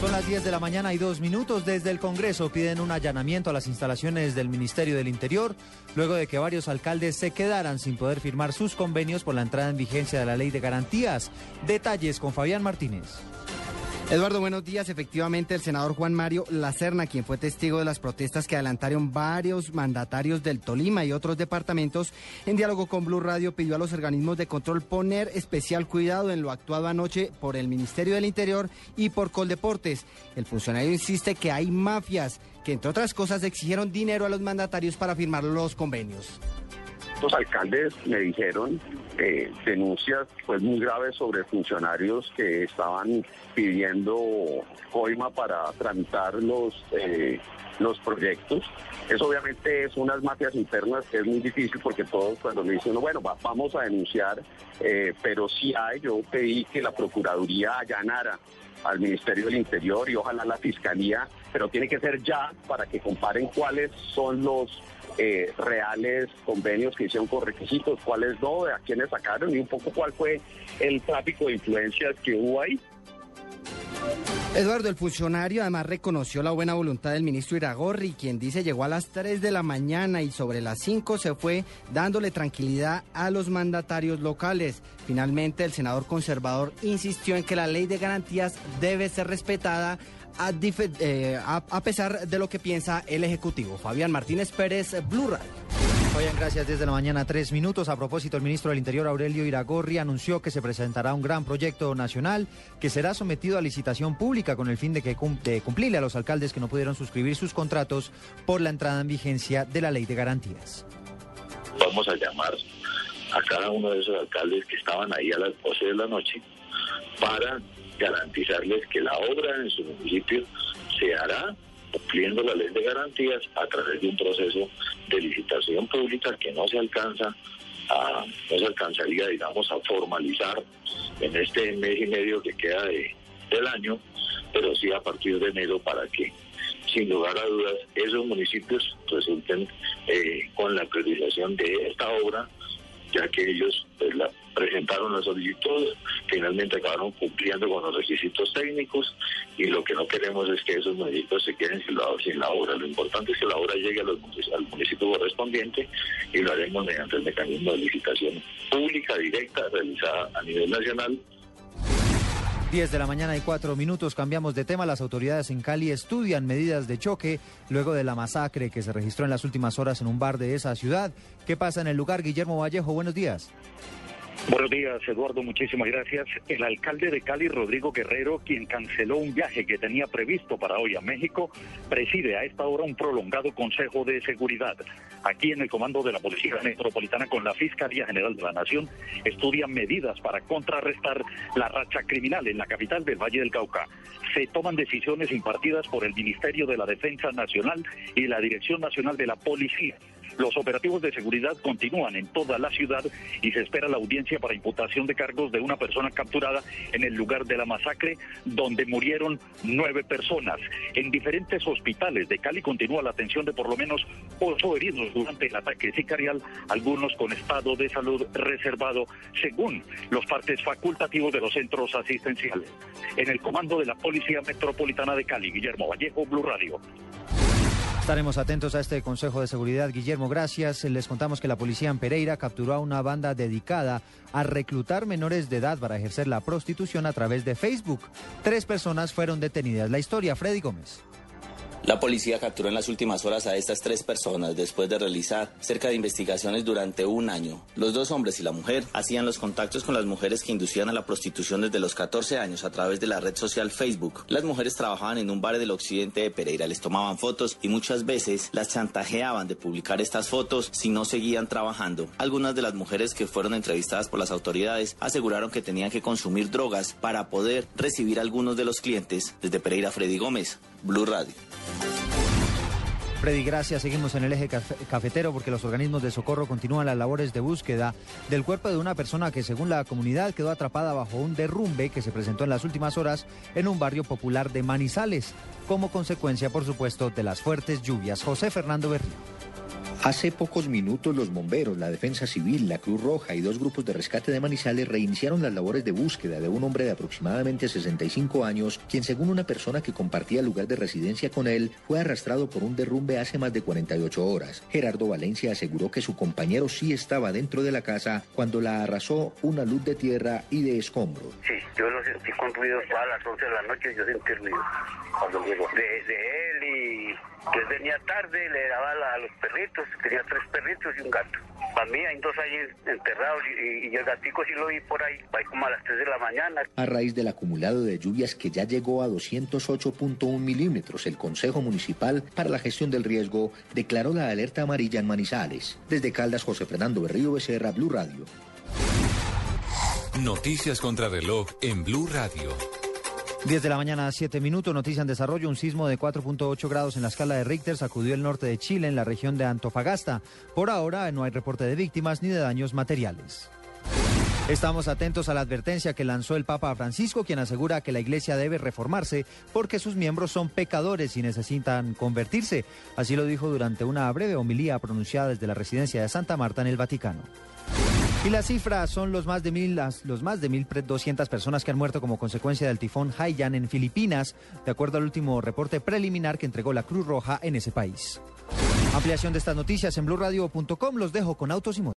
Son las 10 de la mañana y dos minutos. Desde el Congreso piden un allanamiento a las instalaciones del Ministerio del Interior, luego de que varios alcaldes se quedaran sin poder firmar sus convenios por la entrada en vigencia de la ley de garantías. Detalles con Fabián Martínez. Eduardo, buenos días. Efectivamente, el senador Juan Mario Lacerna, quien fue testigo de las protestas que adelantaron varios mandatarios del Tolima y otros departamentos, en diálogo con Blue Radio pidió a los organismos de control poner especial cuidado en lo actuado anoche por el Ministerio del Interior y por Coldeportes. El funcionario insiste que hay mafias que, entre otras cosas, exigieron dinero a los mandatarios para firmar los convenios. Los alcaldes me dijeron eh, denuncias pues muy graves sobre funcionarios que estaban pidiendo coima para tramitar los eh, los proyectos. Eso obviamente es unas mafias internas que es muy difícil porque todos cuando me dicen, bueno, vamos a denunciar, eh, pero sí hay, yo pedí que la Procuraduría allanara al Ministerio del Interior y ojalá la Fiscalía, pero tiene que ser ya para que comparen cuáles son los eh, reales convenios que hicieron con requisitos, cuáles no, a quiénes sacaron y un poco cuál fue el tráfico de influencias que hubo ahí. Eduardo, el funcionario además reconoció la buena voluntad del ministro Iragorri, quien dice llegó a las 3 de la mañana y sobre las 5 se fue dándole tranquilidad a los mandatarios locales. Finalmente, el senador conservador insistió en que la ley de garantías debe ser respetada a, eh, pesar de lo que piensa el Ejecutivo. Fabián Martínez Pérez, Blue Radio. Oigan, gracias desde la mañana, tres minutos. A propósito, el ministro del Interior, Aurelio Iragorri, anunció que se presentará un gran proyecto nacional que será sometido a licitación pública con el fin de, que de cumplirle a los alcaldes que no pudieron suscribir sus contratos por la entrada en vigencia de la ley de garantías. Vamos a llamar a cada uno de esos alcaldes que estaban ahí a las 12 de la noche para garantizarles que la obra en su municipio se hará cumpliendo la ley de garantías a través de un proceso de licitación pública que no se alcanza a, no se alcanzaría, digamos, a formalizar en este mes y medio que queda de, del año, pero sí a partir de enero para que, sin lugar a dudas, esos municipios resulten eh, con la priorización de esta obra, ya que ellos pues, la, presentaron la solicitud, finalmente acabaron cumpliendo con los requisitos técnicos y lo que no queremos es que esos municipios se queden sin la, sin la obra. Lo importante es que la obra llegue al municipio correspondiente y lo haremos mediante el mecanismo de licitación pública directa realizada a nivel nacional 10 de la mañana y 4 minutos, cambiamos de tema. Las autoridades en Cali estudian medidas de choque luego de la masacre que se registró en las últimas horas en un bar de esa ciudad. ¿Qué pasa en el lugar? Guillermo Vallejo, buenos días. Buenos días, Eduardo. Muchísimas gracias. El alcalde de Cali, Rodrigo Guerrero, quien canceló un viaje que tenía previsto para hoy a México, preside a esta hora un prolongado Consejo de Seguridad. Aquí en el comando de la Policía Metropolitana con la Fiscalía General de la Nación estudian medidas para contrarrestar la racha criminal en la capital del Valle del Cauca. Se toman decisiones impartidas por el Ministerio de la Defensa Nacional y la Dirección Nacional de la Policía los operativos de seguridad continúan en toda la ciudad y se espera la audiencia para imputación de cargos de una persona capturada en el lugar de la masacre, donde murieron nueve personas. En diferentes hospitales de Cali continúa la atención de por lo menos ocho heridos durante el ataque sicarial, algunos con estado de salud reservado, según los partes facultativos de los centros asistenciales. En el comando de la Policía Metropolitana de Cali, Guillermo Vallejo, Blue Radio. Estaremos atentos a este Consejo de Seguridad. Guillermo, gracias. Les contamos que la policía en Pereira capturó a una banda dedicada a reclutar menores de edad para ejercer la prostitución a través de Facebook. Tres personas fueron detenidas. La historia, Freddy Gómez. La policía capturó en las últimas horas a estas tres personas después de realizar cerca de investigaciones durante un año. Los dos hombres y la mujer hacían los contactos con las mujeres que inducían a la prostitución desde los 14 años a través de la red social Facebook. Las mujeres trabajaban en un bar del occidente de Pereira, les tomaban fotos y muchas veces las chantajeaban de publicar estas fotos si no seguían trabajando. Algunas de las mujeres que fueron entrevistadas por las autoridades aseguraron que tenían que consumir drogas para poder recibir algunos de los clientes. Desde Pereira, Freddy Gómez, Blue Radio. Freddy, gracias. Seguimos en el eje cafetero porque los organismos de socorro continúan las labores de búsqueda del cuerpo de una persona que, según la comunidad, quedó atrapada bajo un derrumbe que se presentó en las últimas horas en un barrio popular de Manizales, como consecuencia, por supuesto, de las fuertes lluvias. José Fernando Berrío. Hace pocos minutos los bomberos, la defensa civil, la Cruz Roja y dos grupos de rescate de Manizales reiniciaron las labores de búsqueda de un hombre de aproximadamente 65 años, quien según una persona que compartía lugar de residencia con él, fue arrastrado por un derrumbe hace más de 48 horas. Gerardo Valencia aseguró que su compañero sí estaba dentro de la casa cuando la arrasó una luz de tierra y de escombros. Sí, yo lo sentí con ruido a las 11 de la noche, yo sentí ruido cuando llegó de, de él y que venía tarde, le daba a los perritos, tenía tres perritos y un gato. Para mí hay dos ahí enterrados y, y, el gatico sí lo vi por ahí, ahí como a las 3 de la mañana. A raíz del acumulado de lluvias que ya llegó a 208.1 milímetros, el Consejo Municipal para la Gestión del Riesgo declaró la alerta amarilla en Manizales. Desde Caldas, José Fernando Berrío Becerra, Blue Radio. Noticias contra reloj en Blue Radio. 10 de la mañana, 7 minutos, noticia en desarrollo. Un sismo de 4.8 grados en la escala de Richter sacudió el norte de Chile, en la región de Antofagasta. Por ahora no hay reporte de víctimas ni de daños materiales. Estamos atentos a la advertencia que lanzó el Papa Francisco, quien asegura que la Iglesia debe reformarse porque sus miembros son pecadores y necesitan convertirse. Así lo dijo durante una breve homilía pronunciada desde la residencia de Santa Marta en el Vaticano. Y las cifras son los más de mil, las, los más de 1.200 personas que han muerto como consecuencia del tifón Haiyan en Filipinas, de acuerdo al último reporte preliminar que entregó la Cruz Roja en ese país. Ampliación de estas noticias en blurradio.com. Los dejo con autos y motos.